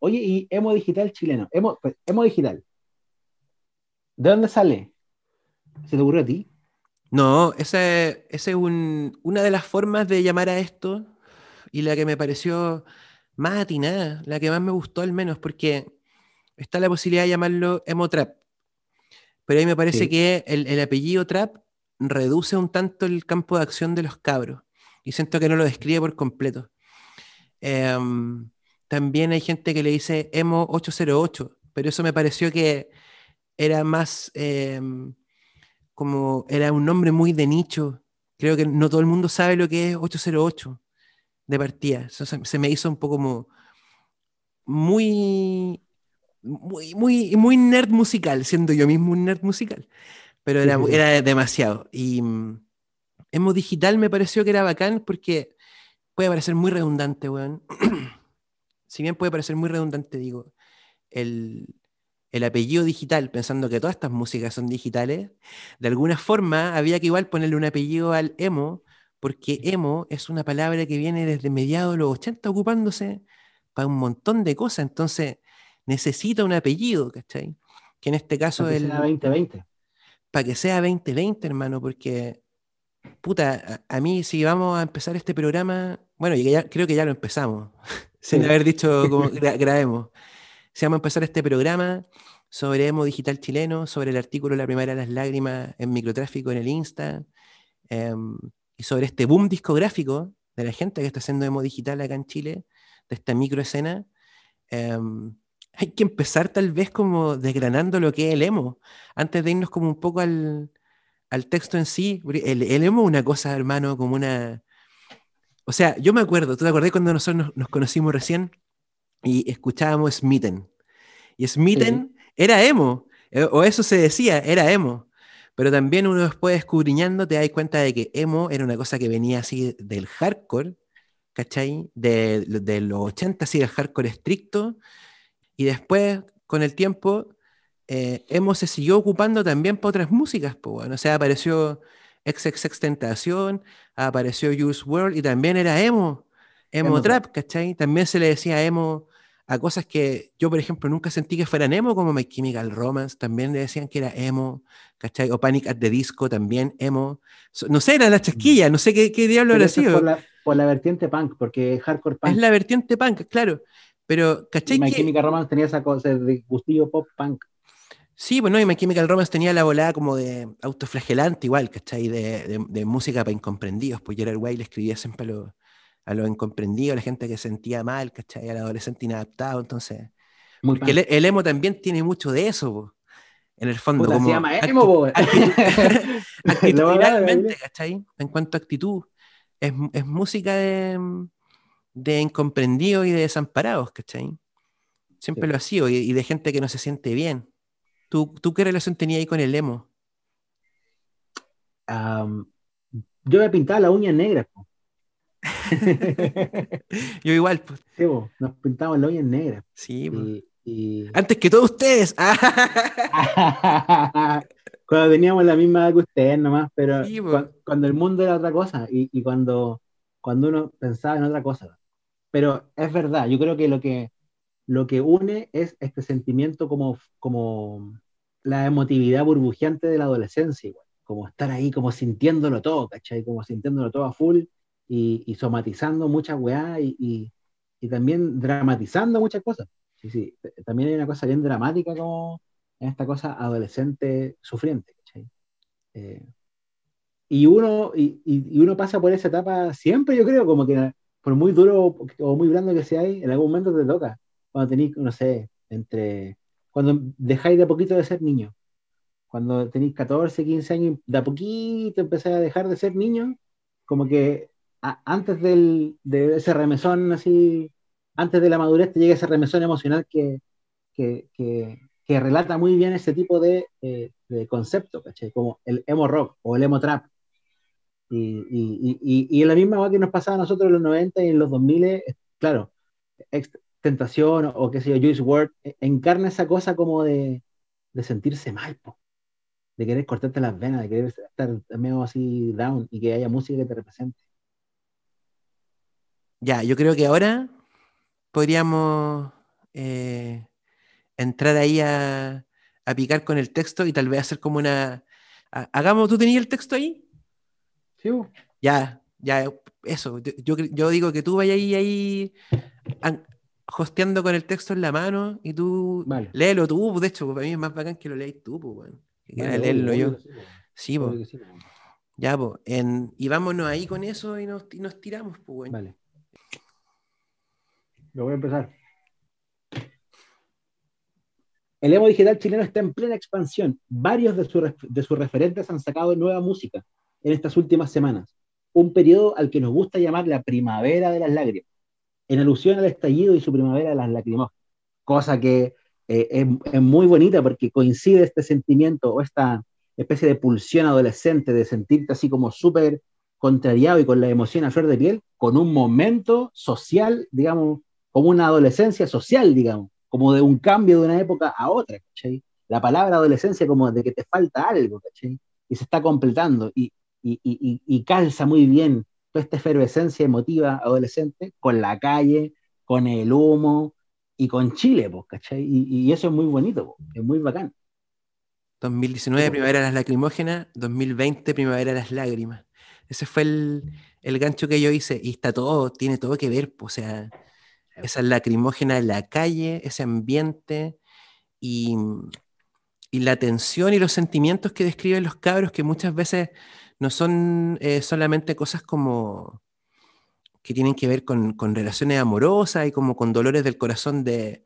Oye, y emo digital chileno, emo, pues, emo digital. ¿De dónde sale? ¿Se te ocurrió a ti? No, esa, esa es un- una de las formas de llamar a esto y la que me pareció más atinada, la que más me gustó al menos, porque está la posibilidad de llamarlo emo trap. Pero ahí me parece Sí. que el, el apellido trap reduce un tanto el campo de acción de los cabros y siento que no lo describe por completo. Em, también hay gente que le dice emo 808, pero eso me pareció que era más em, como era un nombre muy de nicho. Creo que no todo el mundo sabe lo que es 808 de partida. Eso se, se me hizo un poco como muy, muy, muy, muy nerd musical, siendo yo mismo un nerd musical. Pero era, era demasiado. Y mm, Emo Digital me pareció que era bacán porque puede parecer muy redundante, weón. si bien puede parecer muy redundante, digo, el, el apellido digital, pensando que todas estas músicas son digitales, de alguna forma había que igual ponerle un apellido al emo, porque emo es una palabra que viene desde mediados de los 80 ocupándose para un montón de cosas, entonces necesita un apellido, ¿cachai? Que en este caso Para que el, sea 2020. para que sea 2020, hermano, porque, puta, a, a mí si vamos a empezar este programa, bueno, ya- creo que ya lo empezamos, sin haber dicho como gra- grabemos. Si vamos a empezar este programa sobre emo digital chileno, sobre el artículo La primera de las lágrimas en microtráfico en el Insta, em, y sobre este boom discográfico de la gente que está haciendo emo digital acá en Chile, de esta microescena, em, hay que empezar tal vez como desgranando lo que es el emo, antes de irnos como un poco al, al texto en sí. El, el emo es una cosa, hermano, como una... O sea, yo me acuerdo, ¿tú te acordás cuando nosotros nos, nos conocimos recién y escuchábamos Smitten? Y Smitten era emo, eh, o eso se decía, era emo. Pero también uno después escudriñando te das cuenta de que emo era una cosa que venía así del hardcore, ¿cachai? De, de los 80, así del hardcore estricto. Y después, con el tiempo, eh, emo se siguió ocupando también para otras músicas. Pues, bueno. O sea, apareció XXX Tentación, apareció Juice World y también era emo, emo, Emo trap, ¿cachai? También se le decía emo a cosas que yo, por ejemplo, nunca sentí que fueran emo, como My Chemical Romance, también le decían que era emo, ¿cachai? O Panic at the Disco, también emo. So- no sé, era la chasquilla, no sé qué, qué diablo es sido. por la, por la vertiente punk, porque hardcore punk. Es la vertiente punk, claro. Pero, y ¿cachai? My que- Chemical Romance tenía esa cosa de gustillo pop punk. Sí, bueno, y My Chemical Romance tenía la volada como de autoflagelante igual, ¿cachai? De, de- de música para incomprendidos, pues Gerard Way le escribía siempre a los, a los incomprendidos, a la gente que se sentía mal, ¿cachai? Al adolescente inadaptado, entonces... Muy Porque el, el emo también tiene mucho de eso, po, en el fondo. Puta, como se llama emo, actitudinalmente, ¿cachai? En cuanto a actitud. Es, es música de, de incomprendidos y de desamparados, ¿cachai? Siempre Sí. lo ha sido, y, y de gente que no se siente bien. ¿Tú, ¿Tú qué relación tenías ahí con el emo? Am, yo me pintaba las uñas negras. Yo igual, pues, Sí, po, nos pintábamos las uñas negras. sí. Y, y- Antes que todos ustedes. cuando teníamos la misma edad que ustedes nomás, pero Sí, po. cua- cuando, el mundo era otra cosa y, y cuando, cuando uno pensaba en otra cosa. Pero es verdad, yo creo que lo que, lo que une es este sentimiento como, como la emotividad burbujeante de la adolescencia, igual. Como estar ahí, como sintiéndolo todo, ¿cachai? Como sintiéndolo todo a full y, y somatizando muchas weá y, y, y también dramatizando muchas cosas. Sí, sí, también hay una cosa bien dramática como en esta cosa adolescente sufriente, ¿cachai? Eh, y, uno, y, y- uno pasa por esa etapa siempre, yo creo, como que por muy duro o muy blando que sea, en algún momento te toca. Cuando tenéis, no sé, entre. Cuando dejáis de a poquito de ser niño. Cuando tenéis 14, 15 años, de a poquito empezáis a dejar de ser niño, como que a- antes del, de ese remesón así, antes de la madurez te llega ese remesón emocional que, que, que, que relata muy bien ese tipo de, eh, de concepto, ¿cachai? Como el emo rock o el emo trap. Y, y, y, y, y la misma cosa que nos pasaba a nosotros en los 90 y en los 2000, eh, claro, Tentación o, o qué sé yo, Juice WRLD, eh, encarna esa cosa como de, de sentirse mal, po. de querer cortarte las venas, de querer estar medio así down y que haya música que te represente. Ya, yo creo que ahora podríamos eh, entrar ahí a, a, picar con el texto y tal vez hacer como una... hagamos, ¿tú tenías el texto ahí? Sí. Ya, ya, eso. Yo, yo digo que tú vayas ahí, ahí hosteando con el texto en la mano y tú léelo tú, de hecho, para mí es más bacán que lo leáis tú, pues, que leerlo yo. Sí, pues. Ya, pues. y vámonos ahí con eso y nos, y nos tiramos, pues, Vale. Lo voy a empezar. El emo digital chileno está en plena expansión. Varios de, de sus referentes han sacado nueva música en estas últimas semanas. Un periodo al que nos gusta llamar la primavera de las lágrimas en alusión al estallido y su primavera de las lacrimógenas, cosa que eh, es, muy bonita porque coincide este sentimiento o esta especie de pulsión adolescente de sentirte así como súper contrariado y con la emoción a flor de piel, con un momento social, digamos, como una adolescencia social, digamos, como de un cambio de una época a otra. La palabra adolescencia como de que te falta algo. Y se está completando y, y, y, y calza muy bien toda esta efervescencia emotiva adolescente con la calle, con el humo y con Chile, pues, ¿cachai? Y, eso es muy bonito, es muy bacán. 2019, primavera de las lacrimógenas, 2020, primavera de las lágrimas. Ese fue el, el, gancho que yo hice y está todo, tiene todo que ver, o sea, esa lacrimógena en la calle, ese ambiente y, y la tensión y los sentimientos que describen los cabros que muchas veces no son eh, solamente cosas como que tienen que ver con, relaciones amorosas y como con dolores del corazón de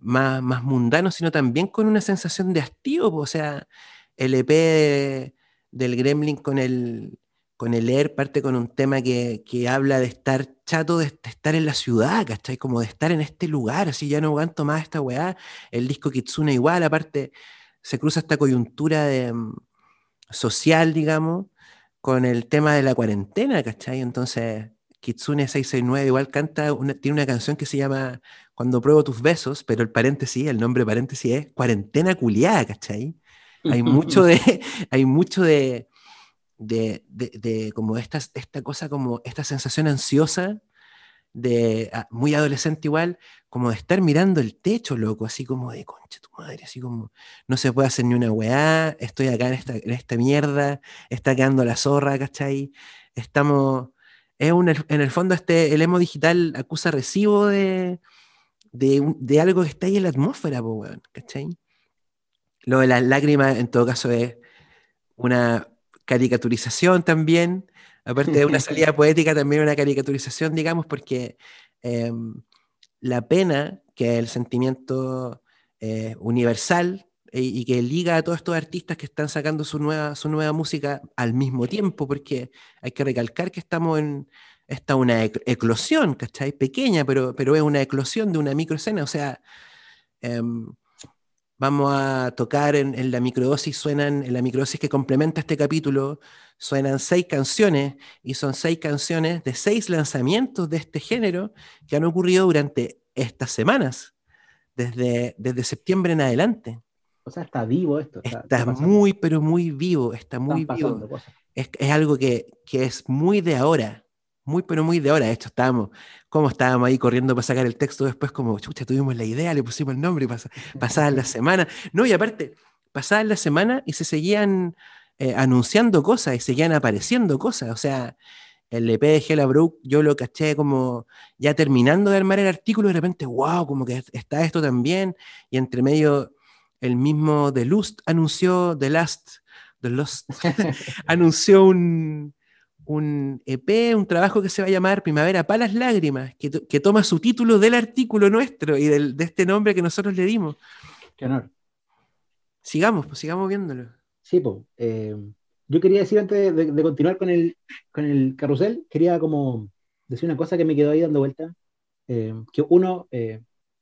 más, más mundanos, sino también con una sensación de hastío. O sea, el EP del Gremlin con el, con el Air parte con un tema que, habla de estar chato, de, estar en la ciudad, ¿cachai? Como de estar en este lugar, así ya no aguanto más esta weá. El disco Kitsune igual, aparte, se cruza esta coyuntura de, mm, social, digamos, con el tema de la cuarentena, ¿cachai? Entonces, Kitsune 669 igual canta, tiene una canción que se llama Cuando pruebo tus besos, pero el paréntesis, el nombre paréntesis es cuarentena culiada, ¿cachai? Hay mucho de, hay mucho de, de, de, como esta, esta cosa, como esta sensación ansiosa de ah, muy adolescente igual, como de estar mirando el techo, loco, así como de concha tu madre, así como no se puede hacer ni una weá, estoy acá en esta, en esta mierda, está quedando la zorra, ¿cachai? Estamos, es un, en el fondo este, el emo digital acusa recibo de, de, de algo que está ahí en la atmósfera, weón, ¿cachai? Lo de las lágrimas, en todo caso, es una caricaturización también aparte de una salida poética, también una caricaturización, digamos, porque em, la pena, que es el sentimiento eh, universal eh, y, que liga a todos estos artistas que están sacando su nueva, su nueva música al mismo tiempo, porque hay que recalcar que estamos en esta una eclosión, ¿cachai? Pequeña, pero, pero es una eclosión de una microescena, o sea, em, vamos a tocar en, la microdosis, suenan, en la microdosis que complementa este capítulo, suenan seis canciones y son seis canciones de seis lanzamientos de este género que han ocurrido durante estas semanas, desde, desde septiembre en adelante. O sea, está vivo esto. Está, muy, pero muy vivo, está muy vivo. Es, es, algo que, que es muy de ahora muy, pero muy de ahora. De hecho, estábamos, como estábamos ahí corriendo para sacar el texto después, como, chucha, tuvimos la idea, le pusimos el nombre y pas pasadas la semana. No, y aparte, pasaban la semana y se seguían eh, anunciando cosas y seguían apareciendo cosas. O sea, el EP de Hella Brook, yo lo caché como ya terminando de armar el artículo, de repente, wow, como que está esto también. Y entre medio, el mismo The Lust anunció, The Last, The Lost, anunció un, un EP, un trabajo que se va a llamar Primavera para las Lágrimas, que, que toma su título del artículo nuestro y del, de este nombre que nosotros le dimos. Qué honor. Sigamos, pues sigamos viéndolo. Sí, pues. yo quería decir antes de, continuar con el, con el carrusel, quería como decir una cosa que me quedó ahí dando vuelta. Eh, que uno, eh,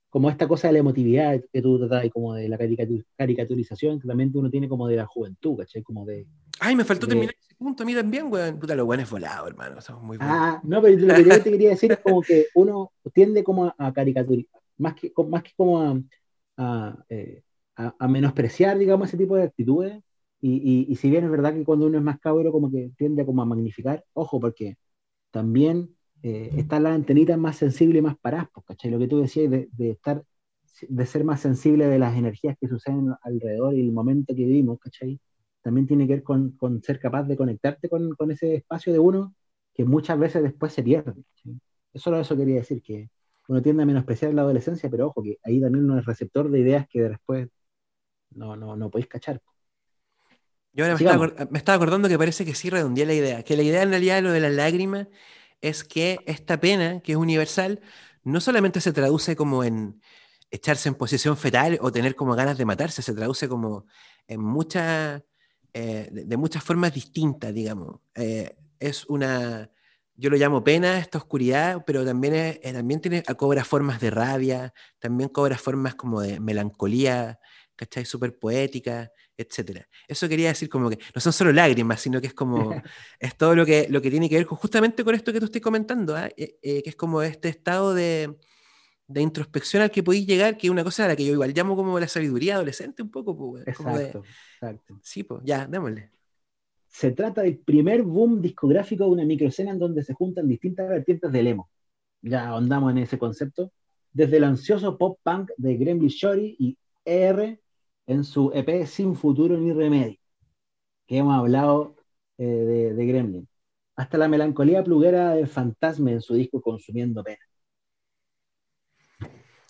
como esta cosa de la emotividad que tú tratas y como de la caricaturización que también uno tiene como de la juventud, ¿cachai? Como de... Ay, me faltó terminar ese punto a mí también, weón. Puta, los es volado, hermano. Muy Ah, no, pero lo que yo te quería decir es como que uno tiende como a, caricaturizar, más que, más que como a, a, eh, a, menospreciar, digamos, ese tipo de actitudes. Y, y, si bien es verdad que cuando uno es más cabro, como que tiende como a magnificar, ojo, porque también eh, están las antenitas más sensibles y más paradas, pues, ¿cachai? Lo que tú decías de, de estar de ser más sensible de las energías que suceden alrededor y el momento que vivimos, ¿cachai? También tiene que ver con, con ser capaz de conectarte con, con, ese espacio de uno que muchas veces después se pierde. ¿cachai? Solo eso quería decir, que uno tiende a menospreciar la adolescencia, pero ojo, que ahí también uno es receptor de ideas que después no, no, no podéis cachar. Yo ahora me estaba, acordando que parece que sí redondeé la idea, que la idea en realidad de lo de las lágrimas es que esta pena, que es universal, no solamente se traduce como en echarse en posición fetal o tener como ganas de matarse, se traduce como en muchas, eh, de, muchas formas distintas, digamos. Eh, es una, yo lo llamo pena, esta oscuridad, pero también, es, eh, también tiene, cobra formas de rabia, también cobra formas como de melancolía, ¿cachai? Súper poética, etc. Eso quería decir como que no son solo lágrimas, sino que es como, es todo lo que, lo que tiene que ver justamente con esto que tú estás comentando, ¿ah? eh, eh, que es como este estado de, de, introspección al que podéis llegar, que es una cosa a la que yo igual llamo como la sabiduría adolescente un poco. Pues, exacto, exacto. Sí, pues ya, démosle. Se trata del primer boom discográfico de una microescena en donde se juntan distintas vertientes del emo. Ya ahondamos en ese concepto. Desde el ansioso pop punk de Gremlin Shorty y ER en su EP Sin Futuro ni Remedio, que hemos hablado eh, de, Gremlin, hasta la melancolía pluguera del fantasma en su disco Consumiendo Pena.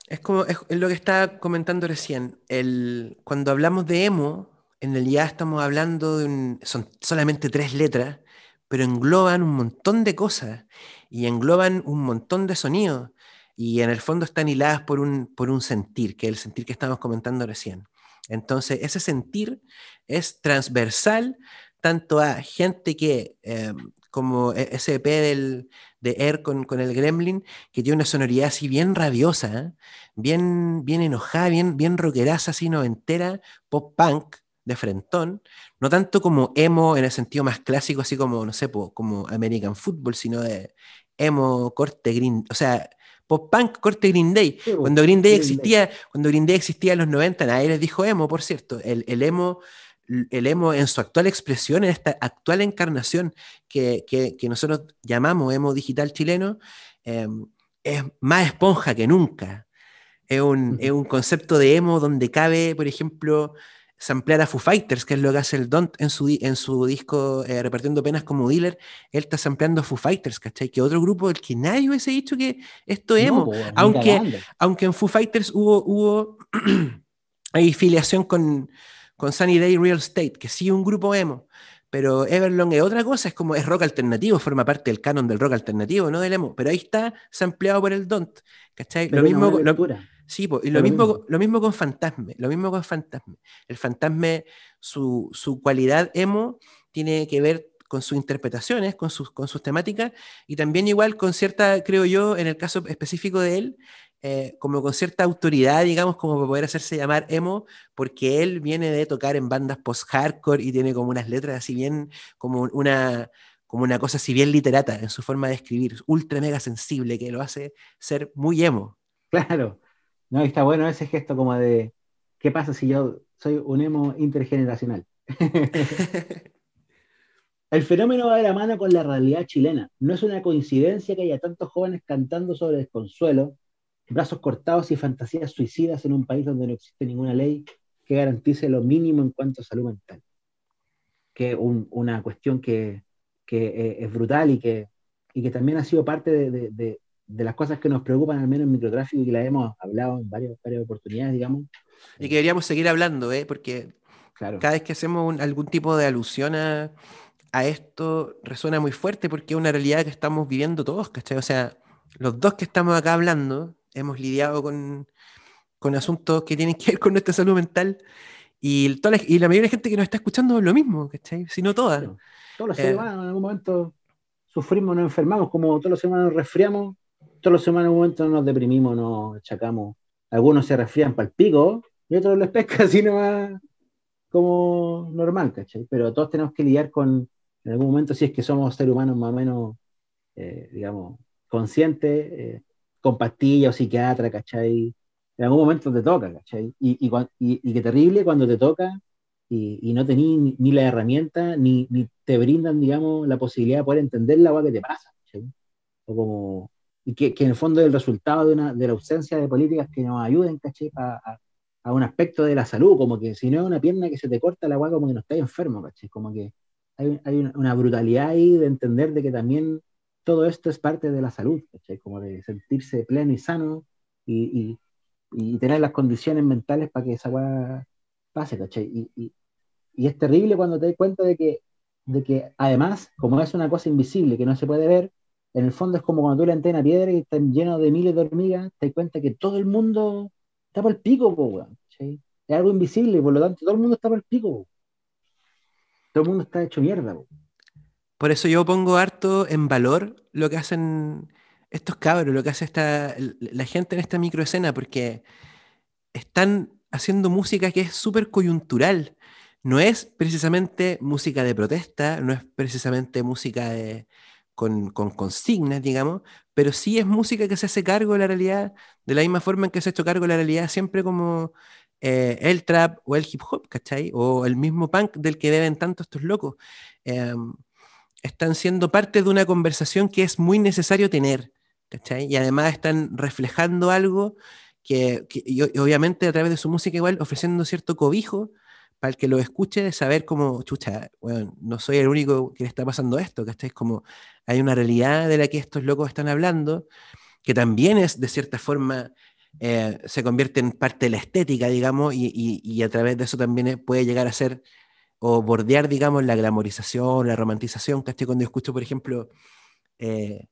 Es como es, lo que estaba comentando recién. El, cuando hablamos de emo, en realidad estamos hablando de un, son solamente tres letras, pero engloban un montón de cosas y engloban un montón de sonidos y en el fondo están hiladas por un, por un sentir, que es el sentir que estamos comentando recién. Entonces, ese sentir es transversal tanto a gente que, eh, como e, ese EP del, de Air con, con, el Gremlin, que tiene una sonoridad así bien rabiosa, ¿eh? bien, bien enojada, bien, bien rockeraza, así noventera, pop punk de frentón, no tanto como emo en el sentido más clásico, así como, no sé, como American Football, sino de emo corte green, o sea, pop punk corte Green Day. cuando Green Day existía, cuando Green Day existía en los 90, nadie les dijo emo, por cierto. El, el, emo, el emo en su actual expresión, en esta actual encarnación que, que, que nosotros llamamos emo digital chileno, em, es más esponja que nunca. Es un, es un, concepto de emo donde cabe, por ejemplo, samplear a Foo Fighters, que es lo que hace el Don't en su, en su disco eh, Repartiendo Penas como Dealer, él está sampleando a Foo Fighters, ¿cachai? Que otro grupo del que nadie hubiese dicho que esto es emo, aunque, aunque en Foo Fighters hubo, hubo hay filiación con, con Sunny Day Real Estate, que sí un grupo emo, pero Everlong es otra cosa, es como es rock alternativo, forma parte del canon del rock alternativo, no del emo, pero ahí está sampleado por el Don't, ¿cachai? lo mismo... Sí, y lo, mismo, lo mismo con Fantasme, lo mismo con Fantasme. El Fantasme, su, su, cualidad emo tiene que ver con sus interpretaciones, con sus, con sus temáticas, y también igual con cierta, creo yo, en el caso específico de él, eh, como con cierta autoridad, digamos, como para poder hacerse llamar emo, porque él viene de tocar en bandas post-hardcore y tiene como unas letras así bien, como una, como una cosa así bien literata en su forma de escribir, ultra mega sensible, que lo hace ser muy emo. Claro, no, está bueno ese gesto como de, ¿qué pasa si yo soy un emo intergeneracional? El fenómeno va de la mano con la realidad chilena. No es una coincidencia que haya tantos jóvenes cantando sobre desconsuelo, brazos cortados y fantasías suicidas en un país donde no existe ninguna ley que garantice lo mínimo en cuanto a salud mental. Que es una cuestión que, que, eh, es brutal y que, y que también ha sido parte de, de las cosas que nos preocupan, al menos en microtráfico, y que la hemos hablado en varias, varias oportunidades, digamos. Y que deberíamos seguir hablando, ¿eh? porque claro. cada vez que hacemos algún tipo de alusión a, a, esto, resuena muy fuerte porque es una realidad que estamos viviendo todos, ¿cachai? O sea, los dos que estamos acá hablando hemos lidiado con, con asuntos que tienen que ver con nuestra salud mental. Y, toda la, y la mayoría de gente que nos está escuchando es lo mismo, ¿cachai? Si no todas. Todos los seres eh, humanos en algún momento sufrimos, nos enfermamos, como todos los seres humanos nos resfriamos, todos los semanas en un momento nos deprimimos, nos achacamos. Algunos se resfrían para el pico y otros les pesca así nomás como normal, ¿cachai? Pero todos tenemos que lidiar con, en algún momento, si es que somos seres humanos más o menos, eh, digamos, conscientes, eh, con pastillas o psiquiatra, ¿cachai? En algún momento te toca, ¿cachai? Y, y, y, qué terrible cuando te toca y, no tenés ni, la herramienta, ni, ni, te brindan, digamos, la posibilidad de poder entender la agua que te pasa, ¿cachai? O como, y que, que, en el fondo es el resultado de, una, de la ausencia de políticas que nos ayuden, ¿cachai? A, a, un aspecto de la salud, como que si no es una pierna que se te corta, la agua como que no estás enfermo, ¿cachai? Como que hay, hay una brutalidad ahí de entender de que también todo esto es parte de la salud, ¿cachai? Como de sentirse pleno y sano y, y, y tener las condiciones mentales para que esa agua pase, ¿cachai? Y, y, y, es terrible cuando te das cuenta de que, de que además, como es una cosa invisible que no se puede ver, en el fondo es como cuando tú le antenas piedra y está lleno de miles de hormigas, te das cuenta que todo el mundo está por el pico, po, Es algo invisible, por lo tanto todo el mundo está por el pico. Todo el mundo está hecho mierda. Por eso yo pongo harto en valor lo que hacen estos cabros, lo que hace esta, la gente en esta microescena, porque están haciendo música que es súper coyuntural. No es precisamente música de protesta, no es precisamente música de, con, consignas, digamos, pero sí es música que se hace cargo de la realidad, de la misma forma en que se ha hecho cargo de la realidad siempre como eh, el trap o el hip hop, ¿cachai? O el mismo punk del que deben tanto estos locos. Em, están siendo parte de una conversación que es muy necesario tener, ¿cachai? Y además están reflejando algo que, obviamente a través de su música igual ofreciendo cierto cobijo para el que lo escuche, saber cómo, chucha, bueno, no soy el único que le está pasando esto, ¿cachai? Como hay una realidad de la que estos locos están hablando, que también es de cierta forma, eh, se convierte en parte de la estética, digamos, y, y, a través de eso también puede llegar a ser o bordear, digamos, la glamorización, la romantización, ¿cachai? Cuando escucho, por ejemplo, eh,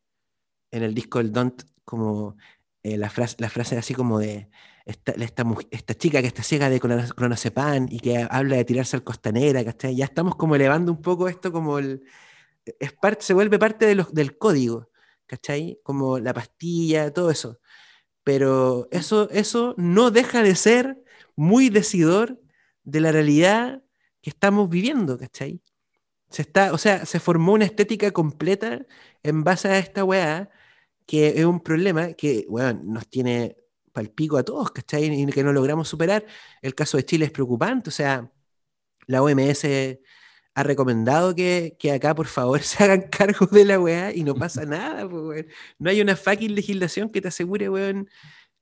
en el disco del Don't, como eh, la, frase, la frase así como de esta, esta, esta, chica que está ciega de clonazepam y que habla de tirarse al costanera, ¿cachai? Ya estamos como elevando un poco esto como el... Es parte, se vuelve parte de los, del código, ¿cachai? Como la pastilla, todo eso. Pero eso, eso no deja de ser muy decidor de la realidad que estamos viviendo, ¿cachai? Se está, o sea, se formó una estética completa en base a esta weá, que es un problema que, bueno, nos tiene palpico a todos, ¿cachai? Y que no logramos superar. El caso de Chile es preocupante, o sea, la OMS ha recomendado que, que acá, por favor, se hagan cargo de la weá y no pasa nada, pues, No hay una fucking legislación que te asegure, weón,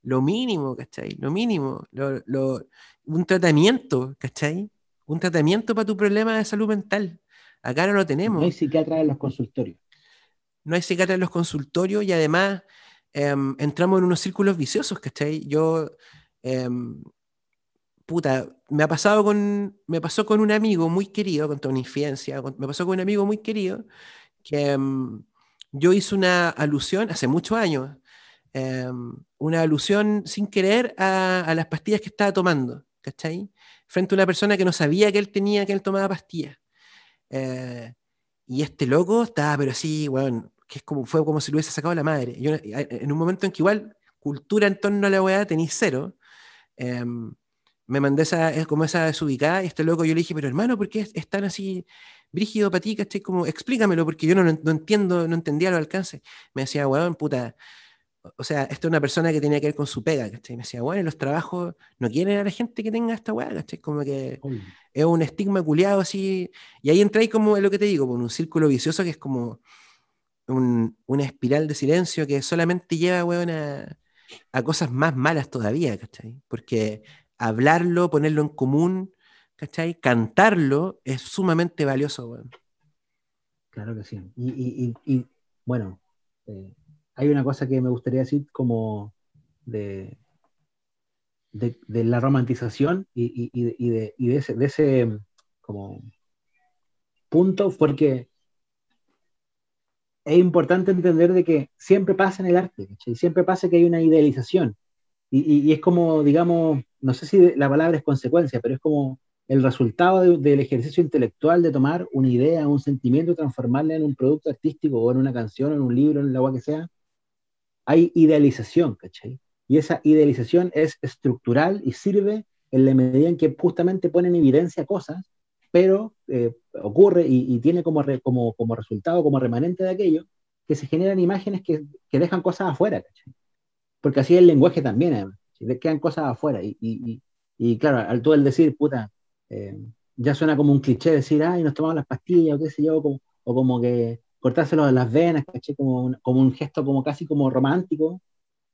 lo mínimo, ¿cachai? Lo mínimo, lo, lo, un tratamiento, ¿cachai? un tratamiento para tu problema de salud mental. Acá no lo tenemos. No hay psiquiatras en los consultorios. No hay psiquiatras en los consultorios y además em, entramos en unos círculos viciosos, ¿cachai? Yo, em, puta, me ha pasado con, me pasó con un amigo muy querido, con toda una infidencia, me pasó con un amigo muy querido que em, yo hice una alusión hace muchos años, una alusión sin querer a, a las pastillas que estaba tomando, ¿cachai? frente a una persona que no sabía que él tenía, que él tomaba pastillas. Eh, y este loco estaba, pero sí, bueno, que es como, fue como si lo hubiese sacado la madre. Yo, en un momento en que igual cultura en torno a la weá tenéis cero, em, me mandé esa, como esa desubicada y este loco yo le dije, pero hermano, ¿por qué es, tan así brígido para ti? Como, explícamelo, porque yo no, no, entiendo, no entendía los alcances. Me decía, weón, puta, o sea, esto es una persona que tenía que ver con su pega, ¿cachai? Me decía, bueno, los trabajos no quieren a la gente que tenga esta weá, ¿cachai? Como que es un estigma culiado así. Y ahí entráis como, es lo que te digo, con un círculo vicioso que es como una espiral de silencio que solamente lleva, weón, a, a, cosas más malas todavía, ¿cachai? Porque hablarlo, ponerlo en común, ¿cachai? Cantarlo es sumamente valioso, weón. Claro que sí. Y, y, bueno, eh, hay una cosa que me gustaría decir como de, de, la romantización y, de, ese, de, ese, como punto, porque es importante entender de que siempre pasa en el arte, y siempre pasa que hay una idealización. Y, es como, digamos, no sé si la palabra es consecuencia, pero es como el resultado del ejercicio intelectual de tomar una idea, un sentimiento, transformarla en un producto artístico o en una canción, en un libro, en el agua que sea, hay idealización, ¿cachai? Y esa idealización es estructural y sirve en la medida en que justamente pone en evidencia cosas, pero eh, ocurre y, tiene como, como, como, resultado, como remanente de aquello, que se generan imágenes que, que dejan cosas afuera, ¿cachai? Porque así es el lenguaje también, además, quedan cosas afuera. Y, y, y, claro, al todo el decir, puta, eh, ya suena como un cliché decir, ay, nos tomamos las pastillas, o qué sé yo, o como que cortárselo a las venas, ¿caché? Como un, como un gesto como casi como romántico,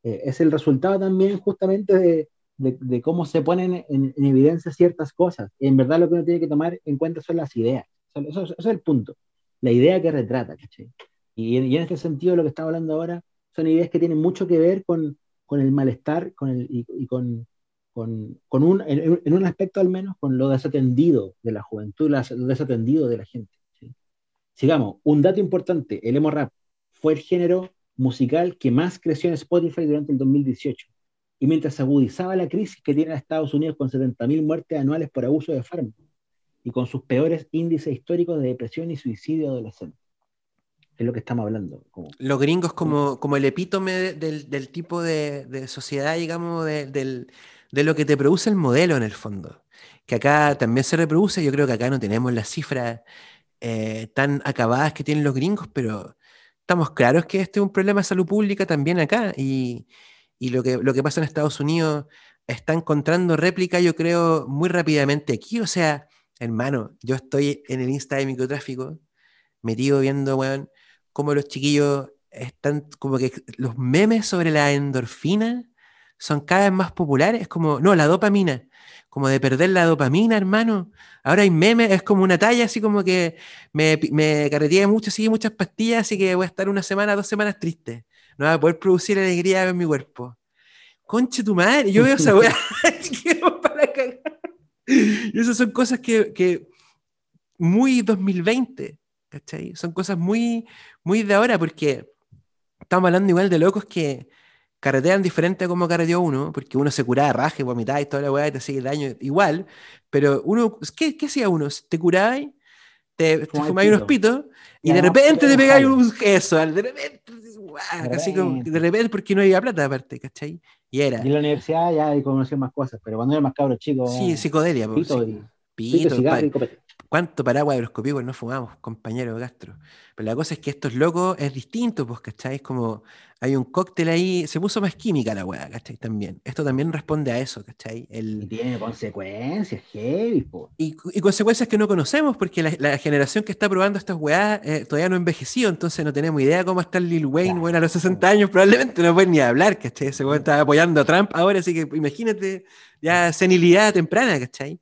eh, es el resultado también justamente de, de, cómo se ponen en, evidencia ciertas cosas. En verdad lo que uno tiene que tomar en cuenta son las ideas. Eso, es el punto. La idea que retrata, ¿caché? Y, en este sentido lo que estamos hablando ahora son ideas que tienen mucho que ver con, con el malestar con el, y, con, con, con un, en, un aspecto al menos, con lo desatendido de la juventud, lo desatendido de la gente. Sigamos, un dato importante, el emo rap fue el género musical que más creció en Spotify durante el 2018. Y mientras se agudizaba la crisis que tiene Estados Unidos con 70.000 muertes anuales por abuso de fármacos y con sus peores índices históricos de depresión y suicidio adolescente. Es lo que estamos hablando. Los gringos como, como el epítome del, del tipo de, de, sociedad, digamos, de, del, de lo que te produce el modelo en el fondo. Que acá también se reproduce, yo creo que acá no tenemos las cifras eh, tan acabadas que tienen los gringos, pero estamos claros que este es un problema de salud pública también acá y, y lo, que, lo que pasa en Estados Unidos está encontrando réplica, yo creo, muy rápidamente aquí. O sea, hermano, yo estoy en el Insta de microtráfico, metido viendo, weón, cómo los chiquillos están, como que los memes sobre la endorfina son cada vez más populares, es como, no, la dopamina, como de perder la dopamina, hermano. Ahora hay memes, es como una talla, así como que me, me carreteé mucho, sigue muchas pastillas, así que voy a estar una semana, dos semanas triste. No voy a poder producir alegría en mi cuerpo. Conche tu madre, yo veo esa weá. y esas son cosas que, que muy 2020, ¿cachai? Son cosas muy, muy de ahora, porque estamos hablando igual de locos que carretean diferente a como carreteó uno, porque uno se curaba raje, vomitaba y toda la weá y te sigue daño igual, pero uno, ¿qué, qué hacía uno? Te curabas, te, te fumabas unos pitos y de repente te pegáis un queso, de repente, así como, de repente porque no había plata aparte, ¿cachai? Y era. Y en la universidad ya conocí más cosas, pero cuando era más cabro chico. Sí, psicodelia, pito, sí. pito, pito, ¿Cuánto paraguas aeroscópico no fumamos, compañero Gastro? Pero la cosa es que estos locos es distinto, pues, ¿cachai? Es como, hay un cóctel ahí, se puso más química la weá, ¿cachai? También. Esto también responde a eso, ¿cachai? El... Y tiene consecuencias heavy, po. Y, consecuencias que no conocemos, porque la, generación que está probando estas weá eh, todavía no envejeció, entonces no tenemos idea cómo está Lil Wayne, bueno, a los 60 años probablemente no puede ni hablar, ¿cachai? Ese weón está apoyando a Trump ahora, así que imagínate ya senilidad temprana, ¿cachai?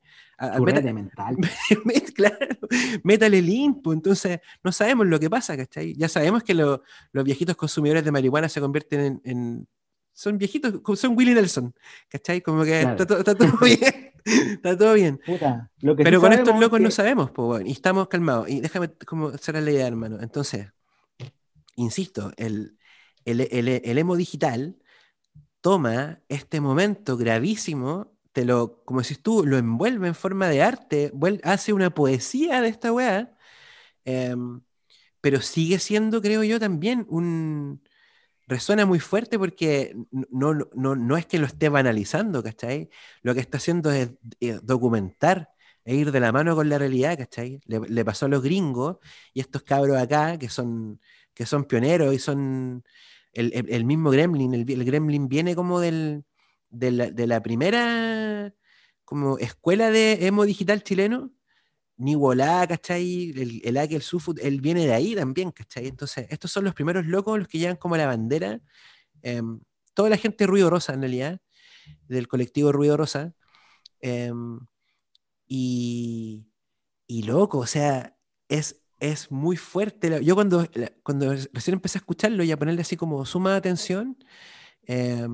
Meta, mental. claro, métale limpo. Entonces, no sabemos lo que pasa, ¿cachai? Ya sabemos que los viejitos consumidores de marihuana se convierten en, son viejitos, son Willie Nelson, ¿cachai? Como que está, todo bien. está todo bien. Pero con estos locos no sabemos, pues, y estamos calmados. Y déjame como la idea, hermano. Entonces, insisto, el, el, el emo digital toma este momento gravísimo lo, como decís tú, lo envuelve en forma de arte, hace una poesía de esta weá, em, pero sigue siendo, creo yo, también un... Resuena muy fuerte porque no, no, no es que lo esté banalizando, ¿cachai? Lo que está haciendo es eh, documentar e ir de la mano con la realidad, ¿cachai? Le, pasó a los gringos y estos cabros acá que son, que son pioneros y son el, mismo Gremlin, el, Gremlin viene como del, de la, primera como escuela de emo digital chileno, Niwolá, ¿cachai? El, el el Sufut, él viene de ahí también, ¿cachai? Entonces, estos son los primeros locos, los que llegan como la bandera. Em, toda la gente Ruido Rosa, en realidad, del colectivo Ruido Rosa. Em, y, y loco, o sea, es, es muy fuerte. Yo cuando, cuando recién empecé a escucharlo y a ponerle así como suma atención, eh,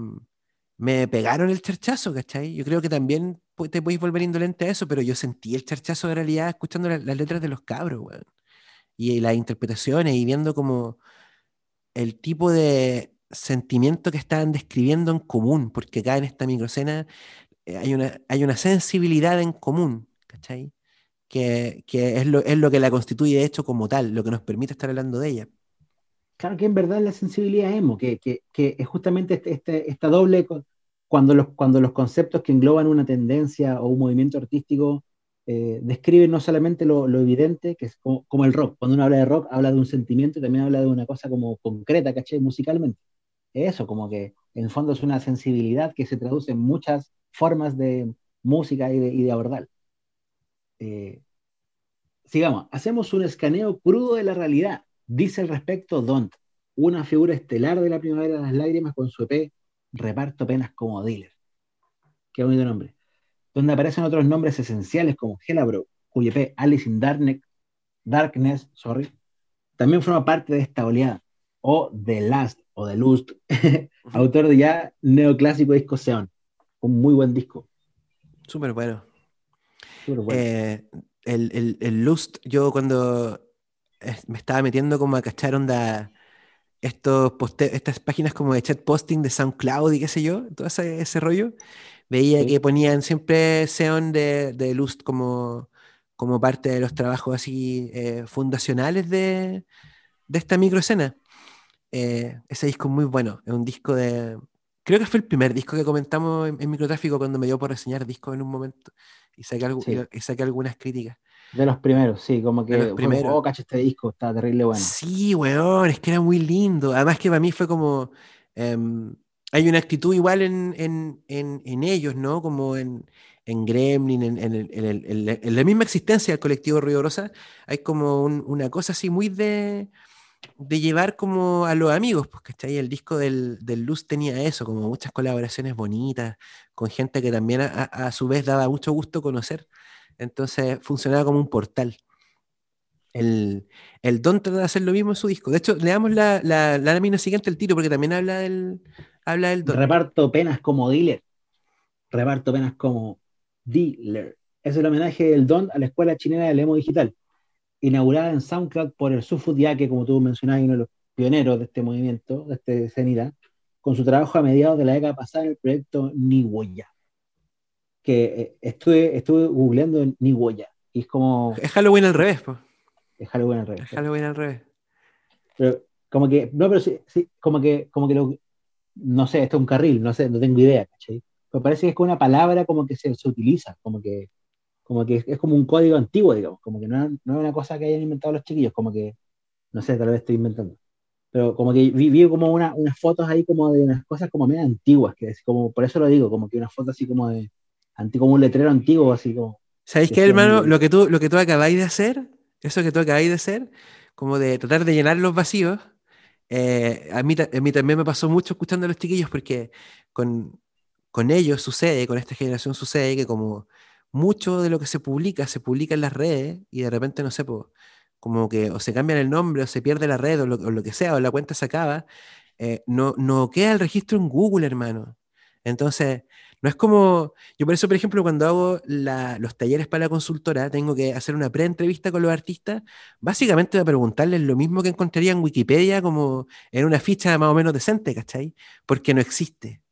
me pegaron el charchazo, ¿cachai? Yo creo que también te podéis volver indolente a eso, pero yo sentí el charchazo de realidad escuchando las letras de los cabros, weón. Y, las interpretaciones y viendo como el tipo de sentimiento que estaban describiendo en común, porque acá en esta microcena eh, hay una, hay una sensibilidad en común, ¿cachai? Que, que es, lo, es lo que la constituye de hecho como tal, lo que nos permite estar hablando de ella. Claro que en verdad la sensibilidad emo, que, que, que es justamente este, este, esta doble, cuando los, cuando los conceptos que engloban una tendencia o un movimiento artístico eh, describen no solamente lo, lo, evidente, que es como, el rock. Cuando uno habla de rock, habla de un sentimiento y también habla de una cosa como concreta, ¿caché? Musicalmente. Eso, como que en el fondo es una sensibilidad que se traduce en muchas formas de música y de, y de abordar. Eh, sigamos, hacemos un escaneo crudo de la realidad Dice al respecto Don't, una figura estelar de la primavera de las lágrimas con su EP Reparto Penas como Dealer. Qué bonito nombre. Donde aparecen otros nombres esenciales como Helabro, cuyo EP Alice in Darkness, sorry, también forma parte de esta oleada. O The Last, o The Lust, autor de ya neoclásico disco Seon. Un muy buen disco. Súper bueno. Eh, el, el, Lust, yo cuando me estaba metiendo como a cachar onda estos estas páginas como de chat posting de SoundCloud y qué sé yo, todo ese, rollo, veía que ponían siempre Seon de, de Lust como, como parte de los trabajos así eh, fundacionales de, de, esta microescena. Eh, ese disco es muy bueno, es un disco de... Creo que fue el primer disco que comentamos en, Microtráfico cuando me dio por reseñar discos en un momento y saqué, y saqué algunas críticas. De los primeros, sí, como que los primeros. oh, cacho, este disco está terrible bueno. Sí, weón, es que era muy lindo. Además que para mí fue como. Em, hay una actitud igual en, en, en, ellos, ¿no? Como en, en Gremlin, en, la misma existencia del colectivo Río Rosa, hay como una cosa así muy de, de llevar como a los amigos, pues, ¿cachai? El disco del, del, Luz tenía eso, como muchas colaboraciones bonitas, con gente que también a, a su vez daba mucho gusto conocer. Entonces funcionaba como un portal. El, el Don trata de hacer lo mismo en su disco. De hecho, le damos la, la, la lámina siguiente el tiro porque también habla del, habla del Don. Reparto penas como dealer. Reparto penas como dealer. Es el homenaje del Don a la escuela chilena del emo digital, inaugurada en SoundCloud por el Sufut que como tú mencionabas, uno de los pioneros de este movimiento, de este escenita, con su trabajo a mediados de la década pasada en el proyecto Niwoya que eh, estuve, estuve googleando Niwoya. Y es como. Es Halloween al revés, pues. Es Halloween al revés. Es Halloween al revés. Pero como que, no, pero sí, sí como que, como que lo, no sé, esto es un carril, no sé, no tengo idea, ¿cachai? Pero parece que es como una palabra como que se, se utiliza, como que, como que es, como un código antiguo, digamos, como que no, no es una cosa que hayan inventado los chiquillos, como que, no sé, tal vez estoy inventando. Pero como que vi, vi como una, unas fotos ahí como de unas cosas como medio antiguas, que es como, por eso lo digo, como que una foto así como de, como un letrero antiguo, así como. ¿Sabéis qué, hermano? Lo que, tú, lo que tú acabáis de hacer, eso que tú acabáis de hacer, como de tratar de llenar los vacíos, eh, a, mí, a mí también me pasó mucho escuchando a los chiquillos porque con, con ellos sucede, con esta generación sucede que como mucho de lo que se publica se publica en las redes y de repente, no sé, como que o se cambian el nombre o se pierde la red o lo, que sea, o la cuenta se acaba, eh, no, no queda el registro en Google, hermano. Entonces, no es como, yo por eso, por ejemplo, cuando hago los talleres para la consultora, tengo que hacer una pre-entrevista con los artistas, básicamente a preguntarles lo mismo que encontraría en Wikipedia, como en una ficha más o menos decente, ¿cachai? Porque no existe.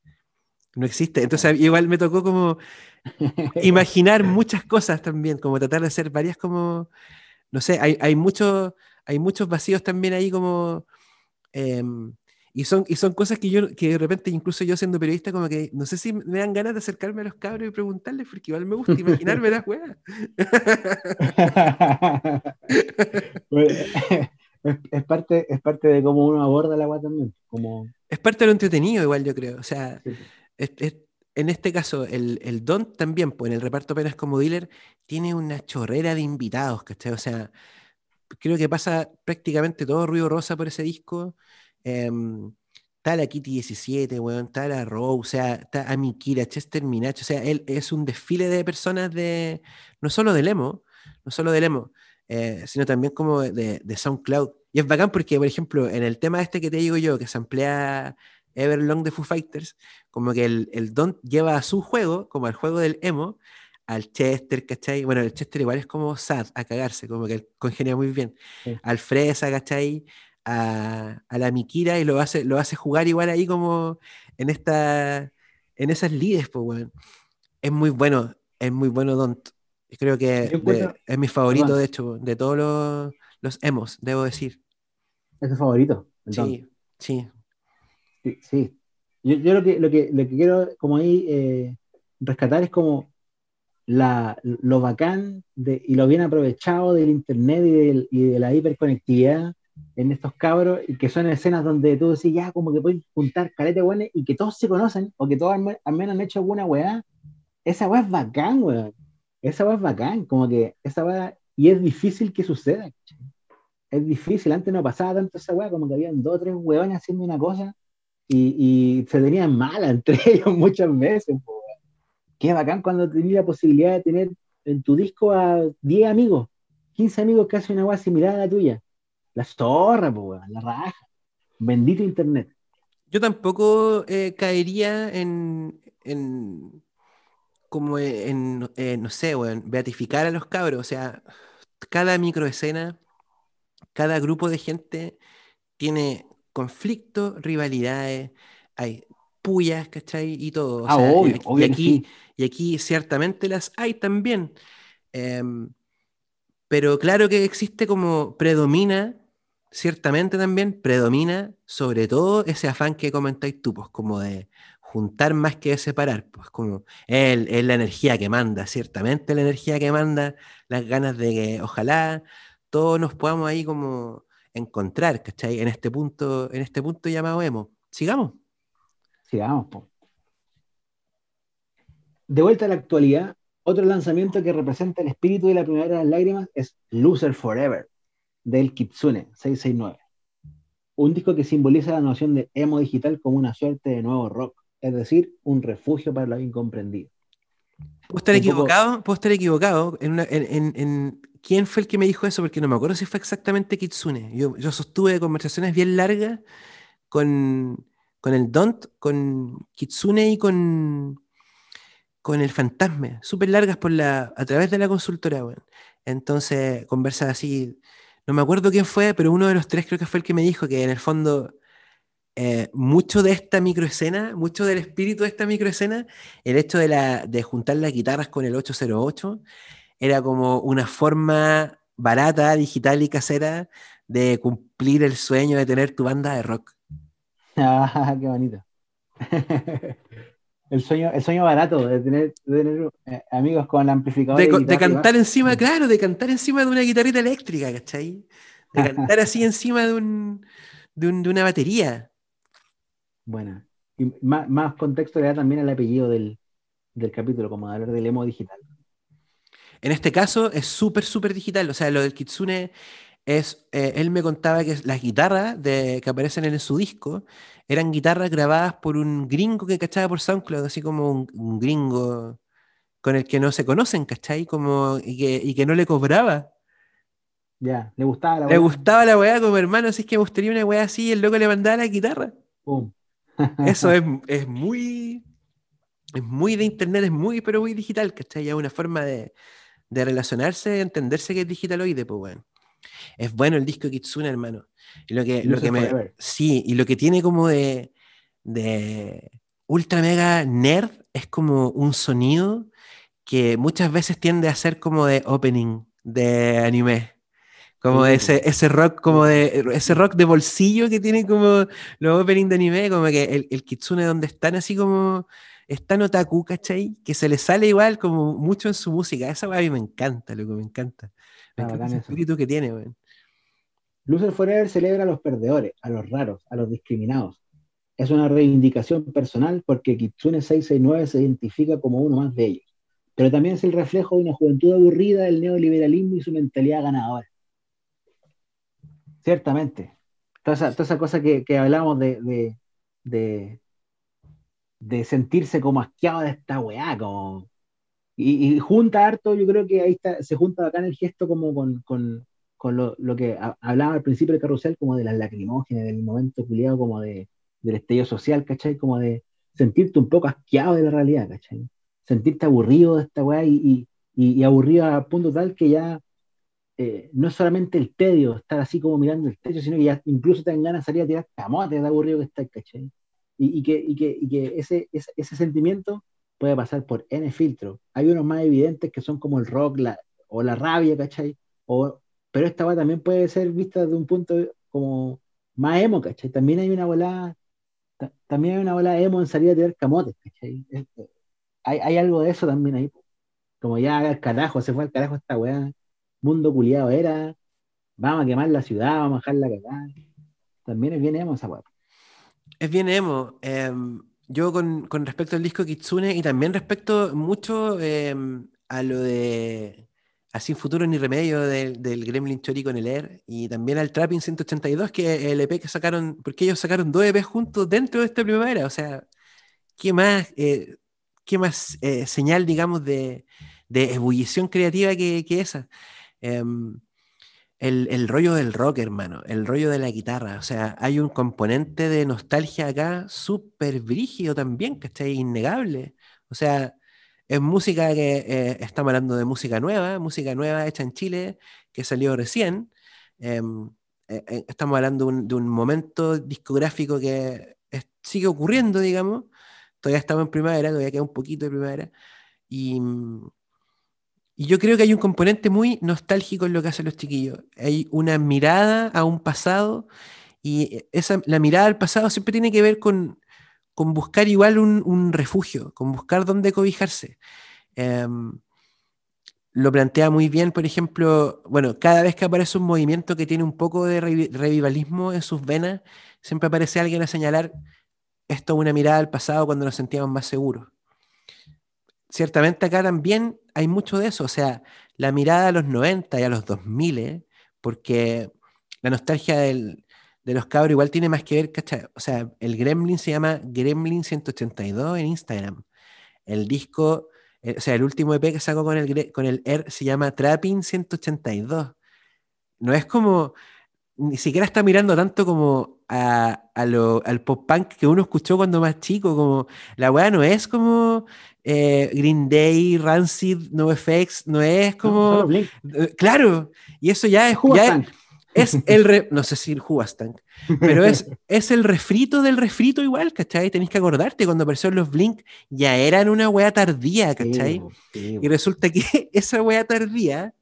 No existe. Entonces, igual me tocó como imaginar muchas cosas también, como tratar de hacer varias como, no sé, hay, hay, hay muchos vacíos también ahí como... Em, y son, y son cosas que yo, que de repente, incluso yo siendo periodista, como que no sé si me dan ganas de acercarme a los cabros y preguntarles, porque igual me gusta imaginarme las weas. es, parte, es parte de cómo uno aborda la agua también. Como... Es parte de lo entretenido, igual yo creo. O sea, en este caso, el, Don también, pues en el reparto apenas como dealer, tiene una chorrera de invitados, ¿cachai? O sea, creo que pasa prácticamente todo ruido rosa por ese disco. Em, está la Kitty 17, weón, está la Rose, o sea, está Amikira, Chester Minacho, o sea, él es un desfile de personas de, no solo de Lemo, no solo de Lemo, eh, sino también como de, de, SoundCloud. Y es bacán porque, por ejemplo, en el tema este que te digo yo, que se emplea Everlong de Foo Fighters, como que el, el Don lleva a su juego, como al juego del emo, al Chester, ¿cachai? Bueno, el Chester igual es como sad, a cagarse, como que congenia muy bien. Al Fresa, ¿cachai? a, la Mikira y lo hace, lo hace jugar igual ahí como en esta en esas lides, pues, bueno. Es muy bueno, es muy bueno Don't. Creo que es mi favorito, de hecho, de todos los, los emos, debo decir. ¿Es tu favorito? Sí, sí, sí. Yo, yo, lo, que, lo, que, lo que quiero como ahí eh, rescatar es como la, lo bacán de, y lo bien aprovechado del internet y, y de la hiperconectividad en estos cabros, y que son escenas donde tú decís, ya, como que pueden juntar carete weones y que todos se conocen, o que todos al, menos han hecho alguna weá, esa weá es bacán, weón. Esa weá es bacán, como que esa weá, y es difícil que suceda. es difícil, antes no pasaba tanto esa weá, como que habían dos o tres weones haciendo una cosa y, se tenían mal entre ellos muchas veces. Po, Qué bacán cuando tenías la posibilidad de tener en tu disco a 10 amigos, 15 amigos que hacen una weá similar a la tuya. La zorra, po, la raja. Bendito internet. Yo tampoco eh, caería en, en como en, eh, no sé, bueno, beatificar a los cabros. O sea, cada microescena, cada grupo de gente tiene conflictos, rivalidades, hay pullas, ¿cachai? Y todo. ah, obvio, y, aquí, y aquí ciertamente las hay también. Em, pero claro que existe como predomina, ciertamente también predomina sobre todo ese afán que comentáis tú, pues como de juntar más que separar, pues como es, es la energía que manda, ciertamente la energía que manda, las ganas de que ojalá todos nos podamos ahí como encontrar, ¿cachai? En este punto, en este punto llamado emo. Sigamos. Sigamos, pues. De vuelta a la actualidad, otro lanzamiento que representa el espíritu de la primavera de las lágrimas es Loser Forever, del Kitsune 669. Un disco que simboliza la noción de emo digital como una suerte de nuevo rock, es decir, un refugio para los incomprendidos. Puedo estar equivocado, puedo estar equivocado en, quién fue el que me dijo eso, porque no me acuerdo si fue exactamente Kitsune. Yo, yo sostuve conversaciones bien largas con, con el Don't, con Kitsune y con, con el fantasma, súper largas por la, a través de la consultora. Entonces, conversas así, no me acuerdo quién fue, pero uno de los tres creo que fue el que me dijo que en el fondo eh, mucho de esta microescena, mucho del espíritu de esta microescena, el hecho de, la, de juntar las guitarras con el 808, era como una forma barata, digital y casera de cumplir el sueño de tener tu banda de rock. Ah, qué bonito. el, sueño, el sueño barato de tener, eh, amigos con amplificador. De, de cantar encima, claro, de cantar encima de una guitarrita eléctrica, ¿cachai? De cantar así encima de, un, de, un, de una batería. Bueno, y más, más, contexto le da también el apellido del, del capítulo, como de hablar del emo digital. En este caso es súper, súper digital. O sea, lo del Kitsune es. Eh, él me contaba que las guitarras de, que aparecen en su disco eran guitarras grabadas por un gringo que cachaba por SoundCloud, así como un, gringo con el que no se conocen, ¿cachai? Como, y, que, y que no le cobraba. Ya, le gustaba la weá. Le gustaba la weá como hermano, así es que me gustaría una weá así y el loco le mandaba la guitarra. Eso es, es, muy. Es muy de internet, es muy, pero muy digital, ¿cachai? Ya una forma de, de relacionarse, de entenderse que es digitaloide, pues bueno. Es bueno el disco Kitsune, hermano. Y lo que, lo que me, sí, y lo que tiene como de, de ultra mega nerd es como un sonido que muchas veces tiende a ser como de opening de anime. Como ese, ese rock, como de ese rock de bolsillo que tiene como los openings de anime, como que el, el kitsune donde están así como es tan otaku, ¿cachai? Que se le sale igual como mucho en su música. Esa a mí me encanta, loco, me encanta. Me encanta ese espíritu que tiene, weón. Loser Forever celebra a los perdedores, a los raros, a los discriminados. Es una reivindicación personal porque Kitsune 669 se identifica como uno más de ellos. Pero también es el reflejo de una juventud aburrida del neoliberalismo y su mentalidad ganadora. Ciertamente. Toda esa, cosa que, que hablamos de, de sentirse como asqueado de esta weá, como... Y, junta harto, yo creo que ahí está, se junta acá en el gesto como con, con, con lo, lo, que hablaba al principio del carrusel, como de las lacrimógenas, del momento culiado, como de, del estallido social, ¿cachai? Como de sentirte un poco asqueado de la realidad, ¿cachai? Sentirte aburrido de esta weá y, y, y aburrido a punto tal que ya eh, no es solamente el tedio, estar así como mirando el techo, sino que ya incluso te dan ganas de salir a tirar camotes de aburrido que estás, ¿cachai? Y, que, ese, sentimiento puede pasar por N filtros. Hay unos más evidentes que son como el rock la, o la rabia, ¿cachai? Pero esta va también puede ser vista desde un punto como más emo, ¿cachai? También hay una bola, también hay una bola emo en salir a tirar camotes, ¿cachai? hay, hay, algo de eso también ahí. Como ya el carajo, se fue al carajo esta weá, mundo culiado era, vamos a quemar la ciudad, vamos a dejarla cagada. También es bien emo esa weá. Es bien emo. Em, yo con, respecto al disco Kitsune y también respecto mucho em, a lo de Así Futuro ni Remedio del, del Gremlin Chori con el Air y también al Trapping 182, que el EP que sacaron, porque ellos sacaron dos EP juntos dentro de esta primavera. O sea, ¿qué más, eh, qué más eh, señal, digamos, de, de ebullición creativa que, que esa? Em, el, el, rollo del rock, hermano, el rollo de la guitarra. O sea, hay un componente de nostalgia acá súper brígido también, que está innegable. O sea, es música que eh, estamos hablando de música nueva, música nueva hecha en Chile, que salió recién. Em, eh, eh, estamos hablando de un momento discográfico que sigue ocurriendo, digamos. Todavía estamos en primavera, todavía queda un poquito de primavera. Y, y yo creo que hay un componente muy nostálgico en lo que hacen los chiquillos. Hay una mirada a un pasado y esa, la mirada al pasado siempre tiene que ver con, con buscar igual un, refugio, con buscar dónde cobijarse. Em, lo plantea muy bien, por ejemplo, bueno, cada vez que aparece un movimiento que tiene un poco de revivalismo en sus venas, siempre aparece alguien a señalar esto una mirada al pasado cuando nos sentíamos más seguros. Ciertamente acá también hay mucho de eso, o sea, la mirada a los 90 y a los 2000, porque la nostalgia del, de los cabros igual tiene más que ver, ¿cachai? O sea, el Gremlin se llama Gremlin 182 en Instagram. El disco, eh, o sea, el último EP que sacó con el, con el Air se llama Trapping 182. No es como, ni siquiera está mirando tanto como a, al pop punk que uno escuchó cuando más chico, como la weá no es como eh, Green Day, Rancid, NoFX, no es como... Eh, claro, y eso ya es... Ya es el, no sé si Hubastank, pero es, es el refrito del refrito igual, ¿cachai? Tenéis que acordarte, cuando aparecieron los Blink ya eran una wea tardía, ¿cachai? Y resulta que esa wea tardía,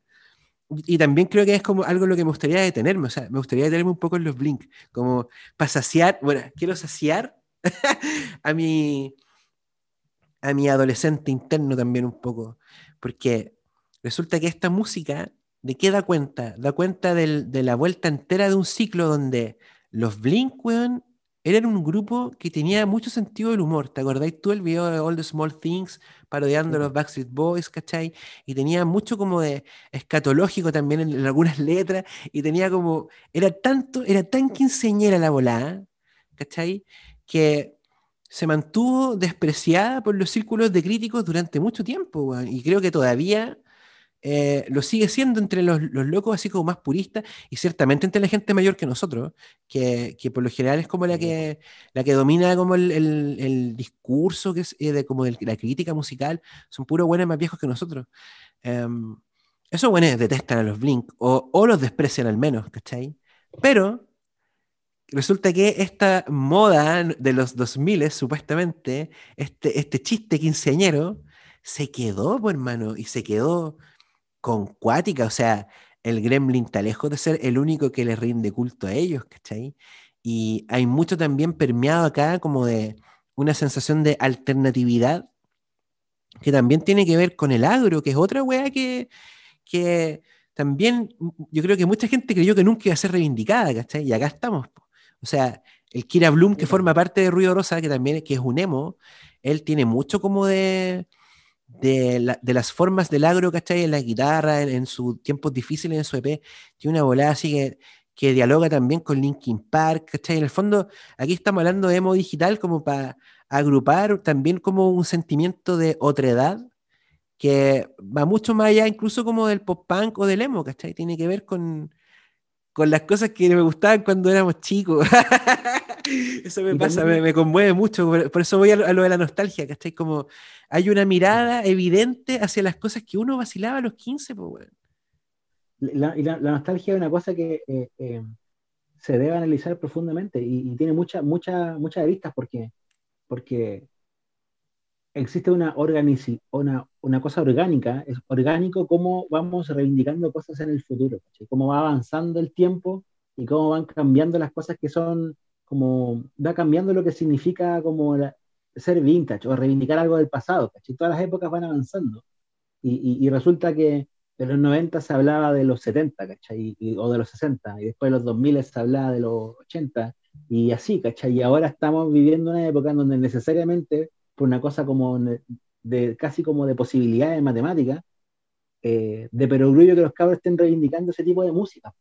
y también creo que es como algo lo que me gustaría detenerme, o sea, me gustaría detenerme un poco en los Blink, como para saciar, bueno, quiero saciar a mi, a mi adolescente interno también un poco, porque resulta que esta música ¿De qué da cuenta? Da cuenta de la vuelta entera de un ciclo donde los Blink, weón, eran un grupo que tenía mucho sentido del humor. ¿Te acordáis tú el video de All the Small Things parodiando a los Backstreet Boys, ¿cachai? Y tenía mucho como de escatológico también en, algunas letras y tenía como, era tanto, era tan quinceñera la volada, ¿cachai? Que se mantuvo despreciada por los círculos de críticos durante mucho tiempo. Y creo que todavía eh, lo sigue siendo entre los, locos así como más puristas y ciertamente entre la gente mayor que nosotros, que, por lo general es como la que, la que domina como el, discurso que es eh, de, como la crítica musical, son puros buenos más viejos que nosotros. Em, esos buenos detestan a los Blink o, o los desprecian al menos, ¿cachai? Pero resulta que esta moda de los 2000 supuestamente, este, este chiste quinceañero, se quedó, pues, hermano, y se quedó con cuática, o sea, el gremlin está lejos de ser el único que le rinde culto a ellos, ¿cachai? Y hay mucho también permeado acá como de una sensación de alternatividad que también tiene que ver con el agro, que es otra weá que, que también yo creo que mucha gente creyó que nunca iba a ser reivindicada, ¿cachai? Y acá estamos. O sea, el Kira Bloom, que forma parte de Ruido Rosa, que también que es un emo, él tiene mucho como de, de, las formas del agro, ¿cachai? En la guitarra, en, sus tiempos difíciles, en su EP, tiene una volada así que, que dialoga también con Linkin Park, ¿cachai? En el fondo, aquí estamos hablando de emo digital como para agrupar también como un sentimiento de otredad que va mucho más allá incluso como del pop punk o del emo, ¿cachai? Tiene que ver con, con las cosas que me gustaban cuando éramos chicos. eso me pasa, me, conmueve mucho, por, eso voy a lo, de la nostalgia, ¿cachai? Como hay una mirada evidente hacia las cosas que uno vacilaba a los 15, pues, la, y la, nostalgia es una cosa que eh, eh, se debe analizar profundamente y, tiene muchas muchas muchas aristas porque, porque existe una, una, una cosa orgánica, es orgánico cómo vamos reivindicando cosas en el futuro, cómo va avanzando el tiempo y cómo van cambiando las cosas que son, como va cambiando lo que significa como ser vintage o reivindicar algo del pasado, todas las épocas van avanzando. Y, y, resulta que de los 90 se hablaba de los 70, ¿cachai? o de los 60, y después de los 2000 se hablaba de los 80, y así, ¿cachai? Y ahora estamos viviendo una época en donde necesariamente por una cosa como de, casi como de posibilidades matemáticas, eh, de perogrullo que los cabros estén reivindicando ese tipo de música.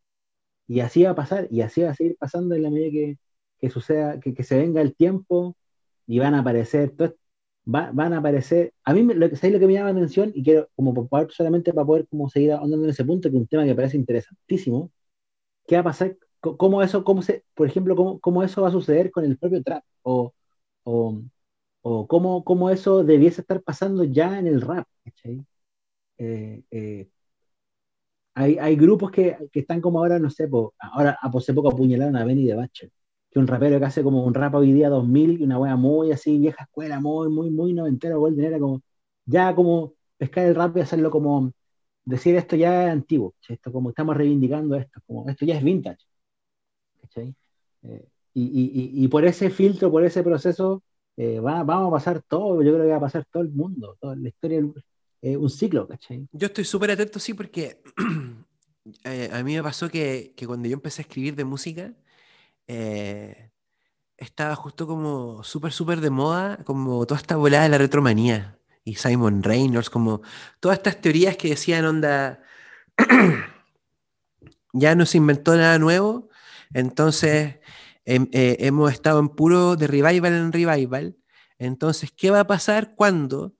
Y así va a pasar, y así va a seguir pasando en la medida que, que suceda, que, que, se venga el tiempo y van a aparecer, van a aparecer, a mí lo, lo que me llama la atención, y quiero como solamente para poder como seguir ahondando en ese punto, que es un tema que me parece interesantísimo, ¿qué va a pasar? ¿Cómo eso, cómo se, por ejemplo, cómo, cómo eso va a suceder con el propio trap? O, o, o cómo, cómo, eso debiese estar pasando ya en el rap, eh, eh, hay, hay, grupos que, que, están como ahora, no sé, po, ahora hace poco apuñalaron a Benny de Bacher, que un rapero que hace como un rap hoy día 2000 y una wea muy así, vieja escuela, muy, muy, muy noventera, golden era como, ya como pescar el rap y hacerlo como, decir esto ya es antiguo, esto como estamos reivindicando esto, como esto ya es vintage. Eh, y, y, y, por ese filtro, por ese proceso, eh, va, vamos a pasar todo, yo creo que va a pasar todo el mundo, toda la historia, eh, un ciclo, ¿cachai? Yo estoy súper atento, sí, porque eh, a mí me pasó que, que, cuando yo empecé a escribir de música, eh, estaba justo como súper, súper de moda, como toda esta volada de la retromanía y Simon Reynolds, como todas estas teorías que decían, onda, ya no se inventó nada nuevo, entonces eh, hemos estado en puro de revival en revival, entonces, ¿qué va a pasar cuando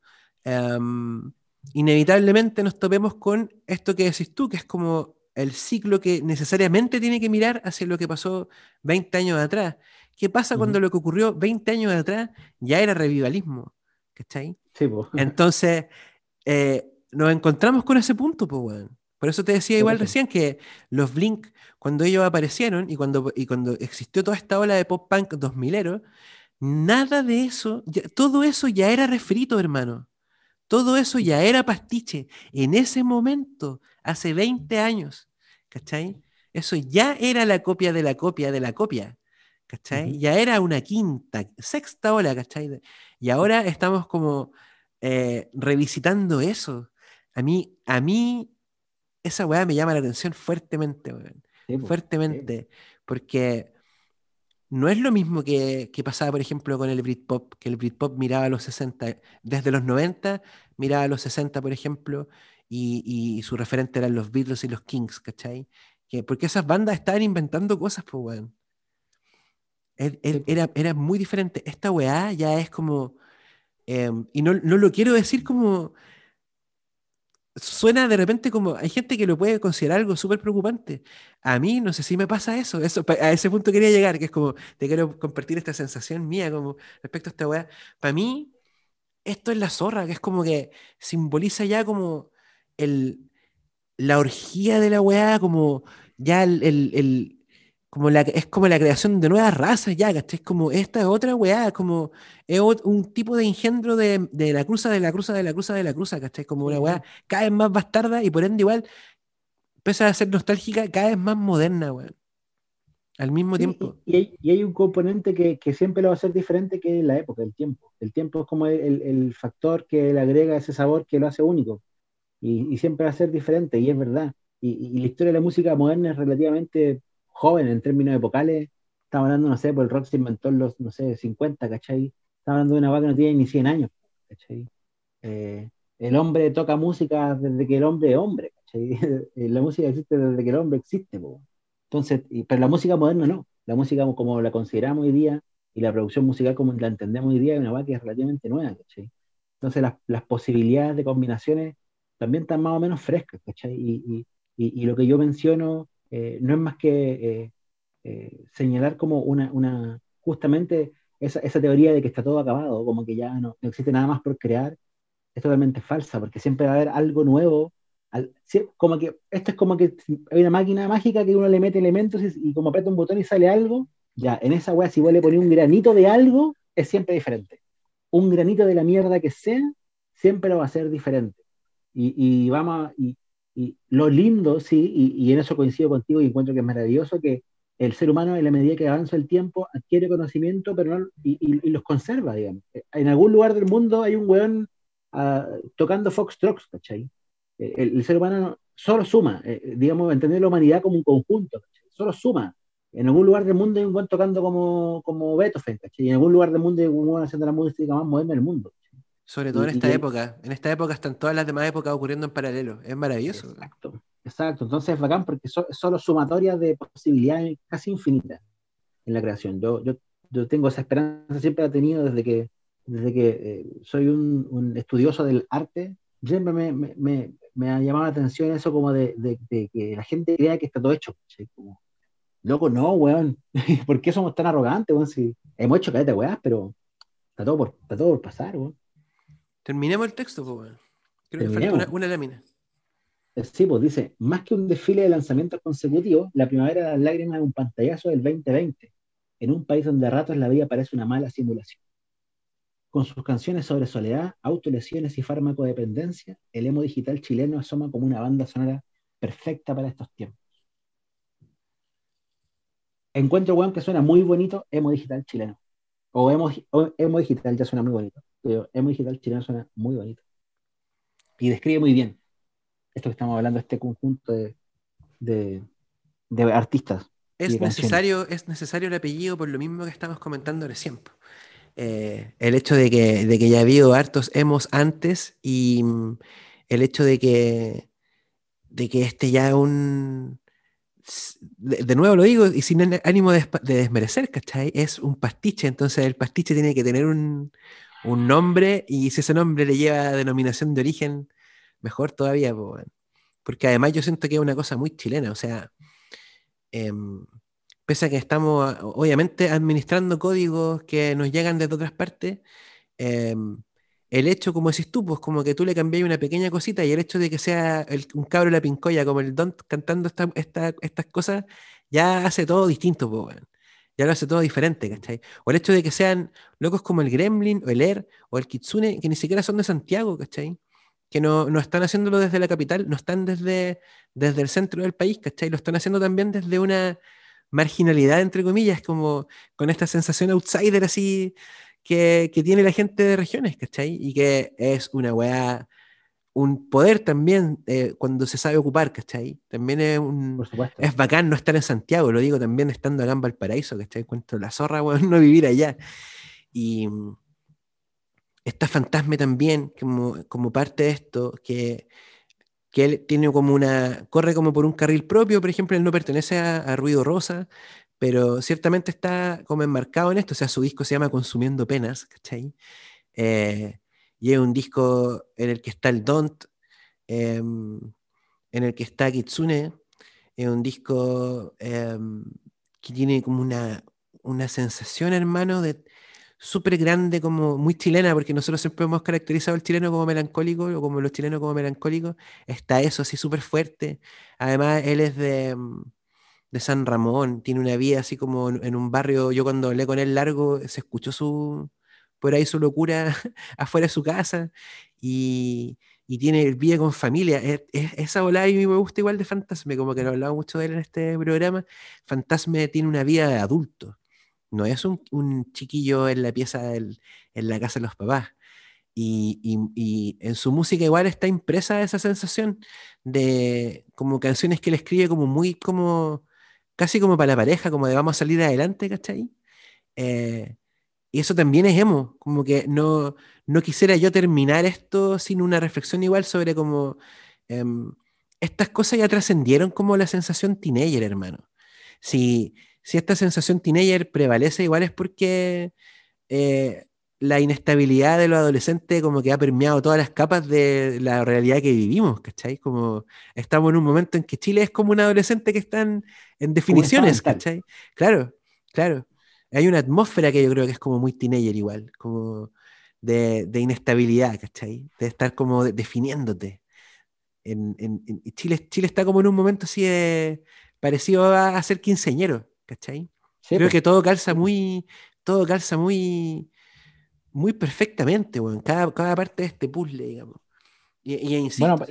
um, inevitablemente nos topemos con esto que decís tú, que es como el ciclo que necesariamente tiene que mirar hacia lo que pasó 20 años atrás. ¿Qué pasa cuando lo que ocurrió 20 años atrás ya era revivalismo? ¿Cachai? Sí, pues. Entonces, eh, nos encontramos con ese punto, pues, bueno. Por eso te decía igual sí. recién que los Blink, cuando ellos aparecieron y cuando, y cuando existió toda esta ola de pop punk 2000ero, nada de eso, ya, todo eso ya era refrito, hermano. Todo eso ya era pastiche. En ese momento, hace 20 años. ¿cachai? Eso ya era la copia de la copia de la copia, ¿cachai? Uh -huh. Ya era una quinta, sexta ola, ¿cachai? Y ahora estamos como eh, revisitando eso. A mí, a mí, esa weá me llama la atención fuertemente, weón. Sí, fuertemente, sí. porque no es lo mismo que, que, pasaba, por ejemplo, con el Britpop, que el Britpop miraba a los 60, desde los 90 miraba a los 60, por ejemplo, y, y, su referente eran los Beatles y los Kings, ¿cachai? Que, porque esas bandas estaban inventando cosas, pues, weón. Era, era, muy diferente. Esta weá ya es como. Eh, y no, no, lo quiero decir como. Suena de repente como. Hay gente que lo puede considerar algo súper preocupante. A mí no sé si me pasa eso. eso. A ese punto quería llegar, que es como. Te quiero compartir esta sensación mía como respecto a esta weá. Para mí, esto es la zorra, que es como que simboliza ya como el, la orgía de la weá, como ya el, el, el como la, es como la creación de nuevas razas ya, ¿cachai? Es como esta es otra weá, como es un tipo de engendro de, de, la cruza, de la cruza, de la cruza, de la cruza, ¿cachai? Como una weá cada vez más bastarda y por ende igual, pese a ser nostálgica, cada vez más moderna, weá. Al mismo sí, tiempo. Y, hay, y, hay, un componente que, que, siempre lo va a ser diferente que la época, el tiempo. El tiempo es como el, el factor que le agrega ese sabor que lo hace único y, y, siempre va a ser diferente, y es verdad. Y, y, la historia de la música moderna es relativamente joven en términos epocales. Estamos hablando, no sé, pues el rock se inventó en los, no sé, 50, ¿cachai? Estamos hablando de una vaca que no tiene ni 100 años, ¿cachai? Eh, el hombre toca música desde que el hombre es hombre, ¿cachai? la música existe desde que el hombre existe, po. Entonces, pero la música moderna no. La música como la consideramos hoy día y la producción musical como la entendemos hoy día es una vaca que es relativamente nueva, ¿cachai? Entonces, las, las posibilidades de combinaciones también están más o menos frescas, ¿cachai? Y, y, y lo que yo menciono eh, no es más que eh, eh, señalar como una, una justamente esa, esa, teoría de que está todo acabado, como que ya no, no, existe nada más por crear, es totalmente falsa, porque siempre va a haber algo nuevo, al, como que esto es como que hay una máquina mágica que uno le mete elementos y, y como aprieta un botón y sale algo, ya, en esa wea si vos le pones un granito de algo, es siempre diferente. Un granito de la mierda que sea, siempre lo va a ser diferente y, y vamos a, y, lo lindo, sí, y, y, en eso coincido contigo y encuentro que es maravilloso que el ser humano en la medida que avanza el tiempo adquiere conocimiento pero no, y, los conserva, digamos. En algún lugar del mundo hay un weón uh, tocando foxtrots, ¿cachai? El, el, ser humano solo suma, eh, digamos, entender la humanidad como un conjunto, ¿cachai? solo suma. En algún lugar del mundo hay un weón tocando como, como Beethoven, ¿cachai? Y en algún lugar del mundo hay un weón haciendo la música más moderna del mundo. Sobre todo en Y- y esta que- época. En esta época están todas las demás épocas ocurriendo en paralelo. Es maravilloso. Exacto, exacto. Entonces es bacán porque son solo sumatorias de posibilidades casi infinitas en la creación. Yo, yo, yo tengo esa esperanza, siempre la he tenido desde que, desde que eh, soy un, un estudioso del arte. Siempre me, me, me, me ha llamado la atención eso como de, de- de que la gente crea que está todo hecho. ¿cachai? Como, loco, no, weón. ¿Por qué somos tan arrogantes, weón? Si hemos hecho caleta weás, pero está todo por, está todo por pasar, weón. Terminemos el texto, weón. Creo que falta una, una lámina. Sí, pues dice, más que un desfile de lanzamientos consecutivos, la primavera de las lágrimas es un pantallazo del 2020, en un país donde a ratos la vida parece una mala simulación. Con sus canciones sobre soledad, autolesiones y farmacodependencia, el emo digital chileno asoma como una banda sonora perfecta para estos tiempos. Encuentro, weón, que suena muy bonito emo digital chileno. O emo, o emo digital ya suena muy bonito. Pero emo digital chileno suena muy bonito. Y describe muy bien esto que estamos hablando, este conjunto de, de, de artistas. Es canciones. necesario, es necesario el apellido por lo mismo que estamos comentando recién. Eh, el hecho de que, de que ya ha habido hartos hemos antes y mm, el hecho de que, de que este ya un... s- De, nuevo lo digo y sin án- ánimo de desmerecer, ¿cachai? Es un pastiche, entonces el pastiche tiene que tener un, un nombre y si ese nombre le lleva denominación de origen, mejor todavía, porque además yo siento que es una cosa muy chilena, o sea, em, pese a que estamos obviamente administrando códigos que nos llegan desde otras partes, em, el hecho, como decís tú, pues como que tú le cambias una pequeña cosita y el hecho de que sea el- un cabro de la pincoya como el Don cantando esta- esta- estas cosas, ya hace todo distinto. Ya lo hace todo diferente, ¿cachai? O el hecho de que sean locos como el Gremlin, o el Air, o el Kitsune, que ni siquiera son de Santiago, ¿cachai? Que no, no están haciéndolo desde la capital, no están desde, desde el centro del país, ¿cachai? Lo están haciendo también desde una marginalidad, entre comillas, como con esta sensación outsider así que, que tiene la gente de regiones, ¿cachai? Y que es una weá, un poder también eh, cuando se sabe ocupar, ¿cachai? También es un... Es bacán no estar en Santiago, lo digo también estando acá en Valparaíso, ¿cachai? Encuentro la zorra, weón, no vivir allá. Y mm, está Fantasme también, como, como parte de esto, que, que él tiene como una, corre como por un carril propio, por ejemplo, él no pertenece a, a Ruido Rosa, pero ciertamente está como enmarcado en esto, o sea, su disco se llama Consumiendo Penas, ¿cachai? Eh, y es un disco en el que está el Don't, em, en el que está Kitsune, es un disco em, que tiene como una, una sensación, hermano, de súper grande, como muy chilena, porque nosotros siempre hemos caracterizado al chileno como melancólico, o como los chilenos como melancólicos, está eso así súper fuerte. Además, él es de, mm, de San Ramón, tiene una vida así como en, en un barrio, yo cuando hablé con él largo, se escuchó su, por ahí su locura afuera de su casa, y, y tiene vida con familia. Es- es- esa volada a mí me gusta igual de Fantasme, como que lo hablaba mucho de él en este programa. Fantasme tiene una vida de adulto. No es un, un chiquillo en la pieza, del- en la casa de los papás. Y, y- y en su música igual está impresa esa sensación de como canciones que él escribe como muy como, casi como para la pareja, como de vamos a salir adelante, ¿cachai? Eh, y eso también es emo, como que no, no quisiera yo terminar esto sin una reflexión igual sobre como em, estas cosas ya trascendieron como la sensación teenager, hermano. Si, si esta sensación teenager prevalece igual es porque eh, la inestabilidad de los adolescentes como que ha permeado todas las capas de la realidad que vivimos, ¿cachai? Como estamos en un momento en que Chile es como un adolescente que están en definiciones. ¿cachai? Claro, claro. Hay una atmósfera que yo creo que es como muy teenager igual, como de, de inestabilidad, ¿cachai? De estar como de- definiéndote. En, en- en- y Chile, Chile está como en un momento así de parecido a, a ser quinceañero, ¿cachai? Sí, Creo pues. que todo calza muy, todo calza muy, muy perfectamente, weón. Cada, cada parte de este puzzle, digamos. Y, y insisto, Bueno,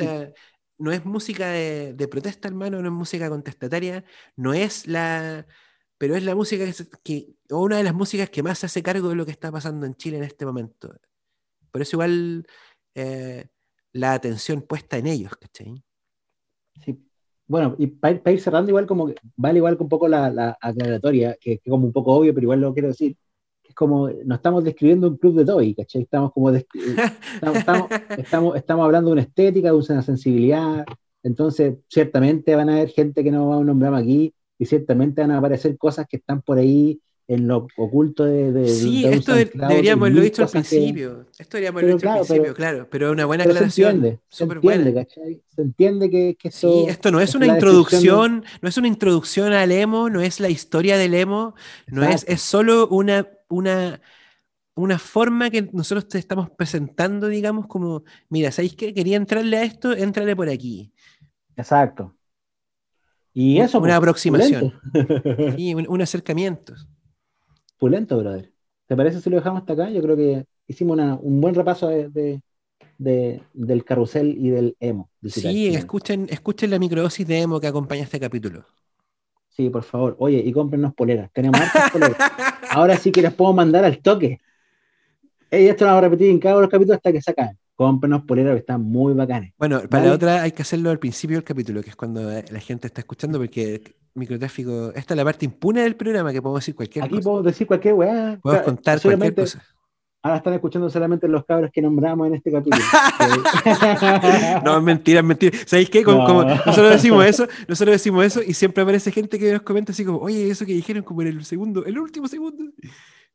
no es música de, de protesta, hermano, no es música contestataria, no es la, pero es la música que, que- o una de las músicas que más se hace cargo de lo que está pasando en Chile en este momento. Por eso igual eh, la atención puesta en ellos, ¿cachai? Sí. Bueno, y para ir, ir cerrando, igual como que vale igual que un poco la, la aclaratoria, que es como un poco obvio, pero igual lo quiero decir, es como, no estamos describiendo un club de toy, ¿cachai? Estamos como, estamos, estamos, estamos, hablando de una estética, de una sensibilidad, entonces ciertamente van a haber gente que no vamos a nombrar aquí, y ciertamente van a aparecer cosas que están por ahí en lo oculto de. de sí, esto deberíamos haberlo dicho al principio. Esto deberíamos haberlo dicho al principio, claro, pero es una buena aclaración. Se entiende, se entiende, ¿cachai? Se entiende que, que esto, Sí, esto no es una introducción, no es una introducción al emo, no es la historia del emo, no es, es solo una, una, una forma que nosotros te estamos presentando, digamos, como, mira, ¿sabéis qué? Quería entrarle a esto, entrale por aquí. Exacto. Y eso. Una pues, aproximación. y un, un acercamiento pulento, brother. ¿Te parece si lo dejamos hasta acá? Yo creo que hicimos un buen repaso de, del carrusel y del emo. sí, escuchen, escuchen la microdosis de emo que acompaña este capítulo. Sí, por favor. Oye, y cómprenos poleras. Tenemos hartas poleras. Ahora sí que les puedo mandar al toque. Esto lo vamos a repetir en cada uno de los capítulos hasta que sacan cómprenos poleras que están muy bacanes. Bueno, para la otra hay que hacerlo al principio del capítulo, que es cuando la gente está escuchando, porque microtráfico, esta es la parte impune del programa, que podemos decir cualquier Aquí cosa. Aquí decir cualquier weá. Podemos contar cualquier cosa. Ahora están escuchando solamente los cabros que nombramos en este capítulo. no, es mentira, es mentira. ¿Sabéis qué? nosotros decimos eso, nosotros decimos eso y siempre aparece gente que nos comenta así como, oye, eso que dijeron como en el segundo, el último segundo.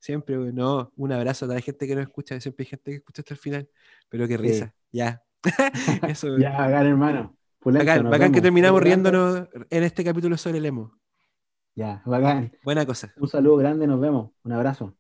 Siempre, no, un abrazo a toda la gente que nos escucha, siempre hay gente que escucha hasta el final, pero qué risa, ya. Eso. Ya, bacán, hermano. bacán, bacán que terminamos riéndonos en este capítulo sobre el emo. Ya, bacán. Buena cosa. Un saludo grande, nos vemos. Un abrazo.